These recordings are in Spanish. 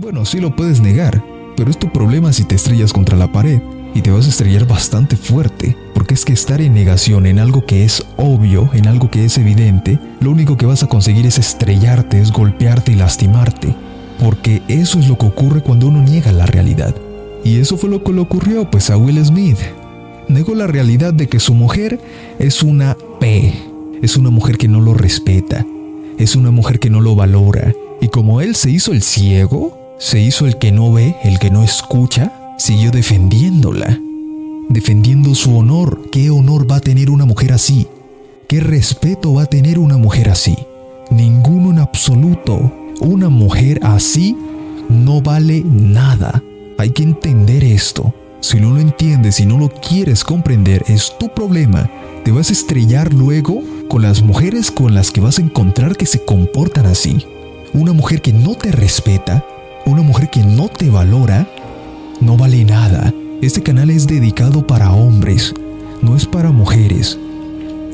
Bueno, sí lo puedes negar, pero es tu problema si te estrellas contra la pared y te vas a estrellar bastante fuerte, porque es que estar en negación en algo que es obvio, en algo que es evidente, lo único que vas a conseguir es estrellarte, es golpearte y lastimarte, porque eso es lo que ocurre cuando uno niega la realidad. Y eso fue lo que le ocurrió pues a Will Smith. Negó la realidad de que su mujer es una P, es una mujer que no lo respeta, es una mujer que no lo valora, y como él se hizo el ciego, se hizo el que no ve, el que no escucha, siguió defendiéndola, defendiendo su honor. ¿Qué honor va a tener una mujer así? ¿Qué respeto va a tener una mujer así? Ninguno en absoluto. Una mujer así no vale nada. Hay que entender esto. Si no lo entiendes, si no lo quieres comprender, es tu problema. Te vas a estrellar luego con las mujeres con las que vas a encontrar que se comportan así. Una mujer que no te respeta, una mujer que no te valora, no vale nada. Este canal es dedicado para hombres, no es para mujeres.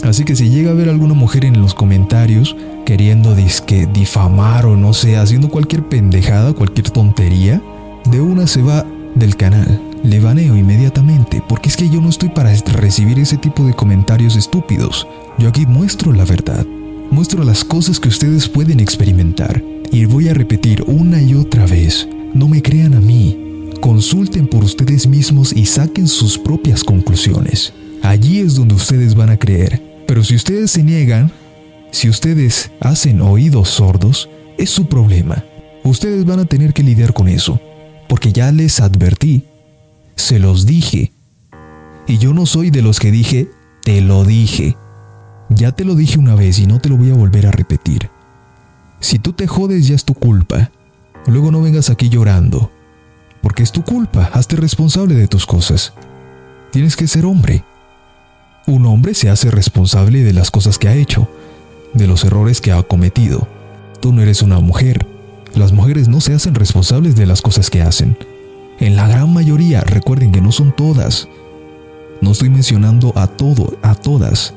Así que si llega a ver alguna mujer en los comentarios queriendo disque difamar o no sé, haciendo cualquier pendejada, cualquier tontería, de una se va del canal. Le baneo inmediatamente, porque es que yo no estoy para recibir ese tipo de comentarios estúpidos. Yo aquí muestro la verdad, muestro las cosas que ustedes pueden experimentar. Y voy a repetir una y otra vez, no me crean a mí, consulten por ustedes mismos y saquen sus propias conclusiones. Allí es donde ustedes van a creer. Pero si ustedes se niegan, si ustedes hacen oídos sordos, es su problema. Ustedes van a tener que lidiar con eso, porque ya les advertí, se los dije. Y yo no soy de los que dije, te lo dije. Ya te lo dije una vez y no te lo voy a volver a repetir. Si tú te jodes ya es tu culpa. Luego no vengas aquí llorando. Porque es tu culpa, hazte responsable de tus cosas. Tienes que ser hombre. Un hombre se hace responsable de las cosas que ha hecho, de los errores que ha cometido. Tú no eres una mujer. Las mujeres no se hacen responsables de las cosas que hacen. En la gran mayoría, recuerden que no son todas. No estoy mencionando a todo, a todas.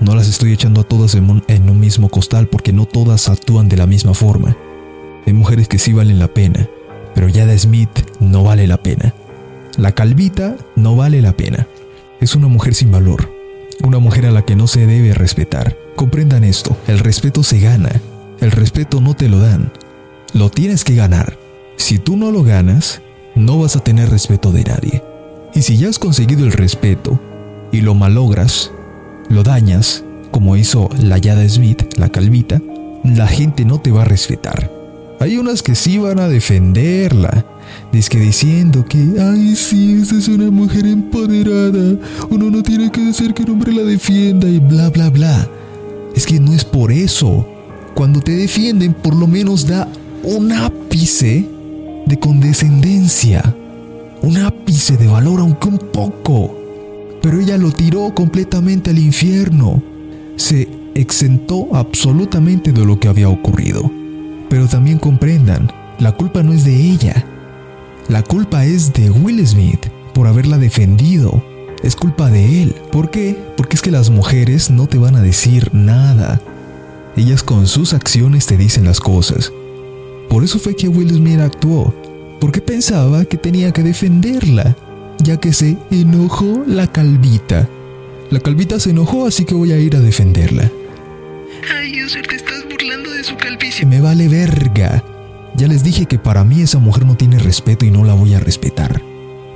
No las estoy echando a todas en un, mismo costal porque no todas actúan de la misma forma. Hay mujeres que sí valen la pena, pero Yada Smith no vale la pena. La calvita no vale la pena. Es una mujer sin valor, una mujer a la que no se debe respetar. Comprendan esto, el respeto se gana, el respeto no te lo dan, lo tienes que ganar. Si tú no lo ganas, no vas a tener respeto de nadie. Y si ya has conseguido el respeto y lo malogras, lo dañas, como hizo la Yada Smith, la calvita, la gente no te va a respetar. Hay unas que sí van a defenderla, que diciendo que, ay, sí, esa es una mujer empoderada, uno no tiene que decir que un hombre la defienda y bla, bla, bla. Es que no es por eso. Cuando te defienden, por lo menos da un ápice de condescendencia, un ápice de valor, aunque un poco. Pero ella lo tiró completamente al infierno. Se exentó absolutamente de lo que había ocurrido. Pero también comprendan, la culpa no es de ella. La culpa es de Will Smith por haberla defendido. Es culpa de él. ¿Por qué? Porque es que las mujeres no te van a decir nada. Ellas con sus acciones te dicen las cosas. Por eso fue que Will Smith actuó. Porque pensaba que tenía que defenderla. Ya que se enojó la calvita. La calvita se enojó, así que voy a ir a defenderla. Ay, User, te estás burlando de su calvicie. Me vale verga. Ya les dije que para mí esa mujer no tiene respeto y no la voy a respetar.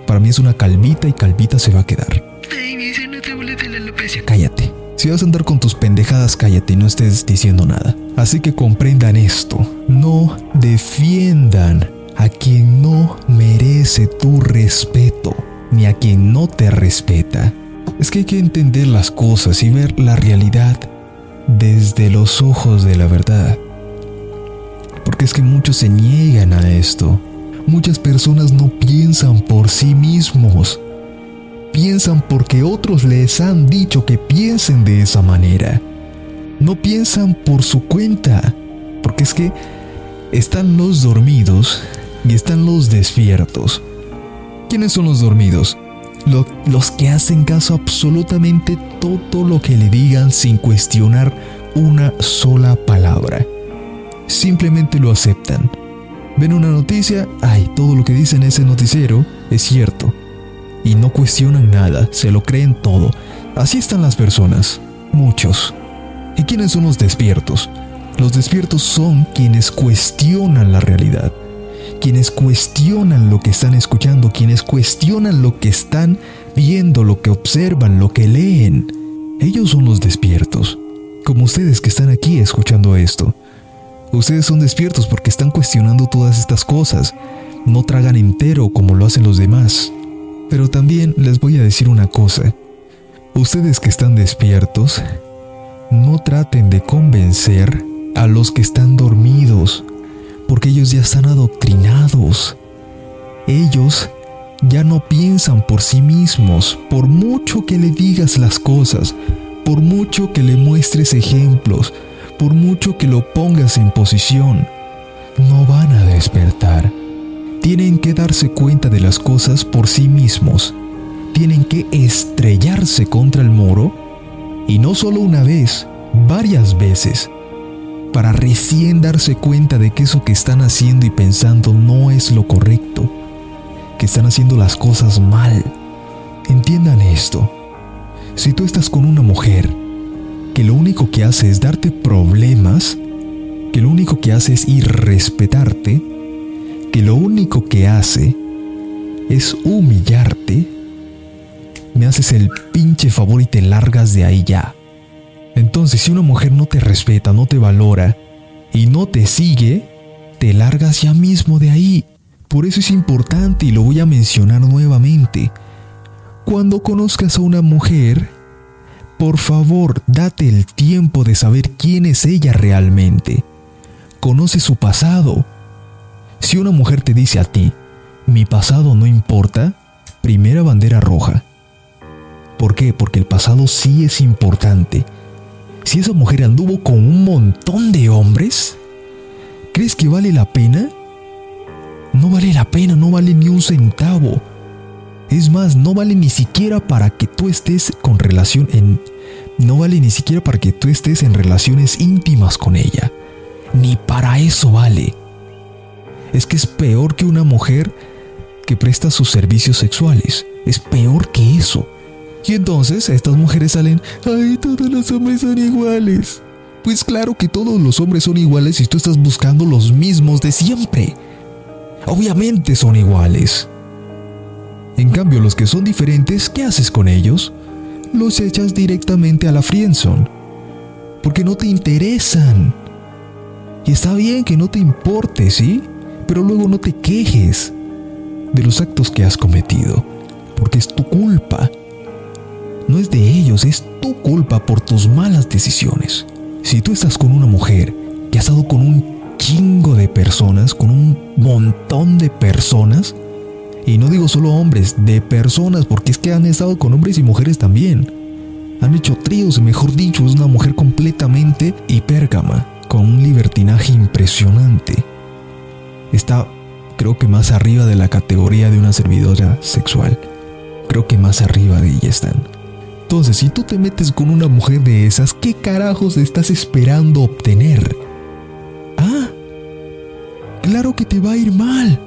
Para mí es una calvita y calvita se va a quedar. Ay, dice, no te burles de la alopecia. Cállate. Si vas a andar con tus pendejadas, cállate y no estés diciendo nada. Así que comprendan esto. No defiendan a quien no merece tu respeto, ni a quien no te respeta. Es que hay que entender las cosas y ver la realidad desde los ojos de la verdad. Porque es que muchos se niegan a esto. Muchas personas no piensan por sí mismos. Piensan porque otros les han dicho que piensen de esa manera. No piensan por su cuenta. Porque es que están los dormidos y están los despiertos. ¿Quiénes son los dormidos? los que hacen caso absolutamente todo lo que le digan sin cuestionar una sola palabra simplemente lo aceptan. Ven una noticia, ay, todo lo que dice en ese noticiero es cierto. Y no cuestionan nada, se lo creen todo. Así están las personas, muchos. ¿Y quiénes son los despiertos? Los despiertos son quienes cuestionan la realidad, quienes cuestionan lo que están escuchando, quienes cuestionan lo que están viendo, lo que observan, lo que leen. Ellos son los despiertos, como ustedes que están aquí escuchando esto. Ustedes son despiertos porque están cuestionando todas estas cosas. No tragan entero como lo hacen los demás. Pero también les voy a decir una cosa. Ustedes que están despiertos, no traten de convencer a los que están dormidos, ellos ya están adoctrinados. Ellos ya no piensan por sí mismos, por mucho que le digas las cosas, por mucho que le muestres ejemplos, por mucho que lo pongas en posición, no van a despertar. Tienen que darse cuenta de las cosas por sí mismos. Tienen que estrellarse contra el muro, y no solo una vez, varias veces, para recién darse cuenta de que eso que están haciendo y pensando no es lo correcto, que están haciendo las cosas mal. Entiendan esto. Si tú estás con una mujer que lo único que hace es darte problemas, que lo único que hace es irrespetarte, que lo único que hace es humillarte, me haces el pinche favor y te largas de ahí ya. Entonces, si una mujer no te respeta, no te valora y no te sigue, te largas ya mismo de ahí. Por eso es importante y lo voy a mencionar nuevamente. Cuando conozcas a una mujer, por favor, date el tiempo de saber quién es ella realmente. Conoce su pasado. Si una mujer te dice a ti, mi pasado no importa, primera bandera roja. ¿Por qué? Porque el pasado sí es importante. Si esa mujer anduvo con un montón de hombres, ¿crees que vale la pena? No vale la pena, no vale ni un centavo. Es más, no vale ni siquiera para que tú estés con relación en... No vale ni siquiera para que tú estés en relaciones íntimas con ella. Ni para eso vale. Es que es peor que una mujer que presta sus servicios sexuales. Es peor que eso. Y entonces estas mujeres salen, ay, todos los hombres son iguales. Pues claro que todos los hombres son iguales si tú estás buscando los mismos de siempre. Obviamente son iguales. En cambio, los que son diferentes, ¿qué haces con ellos? Los echas directamente a la friendzone. Porque no te interesan. Y está bien que no te importe, ¿sí? Pero luego no te quejes de los actos que has cometido. Porque es tu culpa. No es de ellos, es tu culpa por tus malas decisiones. Si tú estás con una mujer que ha estado con un chingo de personas, con un montón de personas, y no digo solo hombres, de personas, porque es que han estado con hombres y mujeres también. Han hecho tríos, mejor dicho, es una mujer completamente hipérgama, con un libertinaje impresionante. Está, creo que más arriba de la categoría de una servidora sexual. Creo que más arriba de ella están. Entonces, si tú te metes con una mujer de esas, ¿qué carajos estás esperando obtener? Ah, claro que te va a ir mal.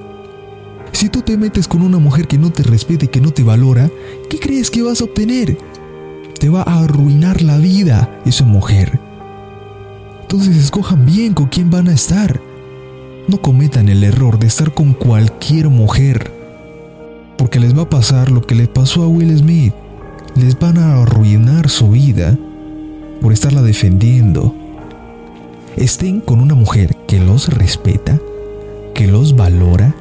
Si tú te metes con una mujer que no te respete, que no te valora, ¿qué crees que vas a obtener? Te va a arruinar la vida esa mujer. Entonces escojan bien con quién van a estar. No cometan el error de estar con cualquier mujer. Porque les va a pasar lo que le pasó a Will Smith les van a arruinar su vida por estarla defendiendo. Estén con una mujer que los respeta, que los valora,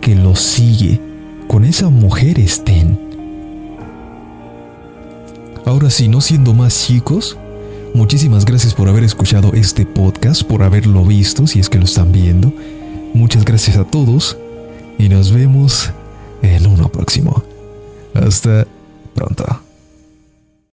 que los sigue. Con esa mujer estén. Ahora sí, no siendo más chicos, muchísimas gracias por haber escuchado este podcast, por haberlo visto, si es que lo están viendo. Muchas gracias a todos y nos vemos en uno próximo. Hasta pronto.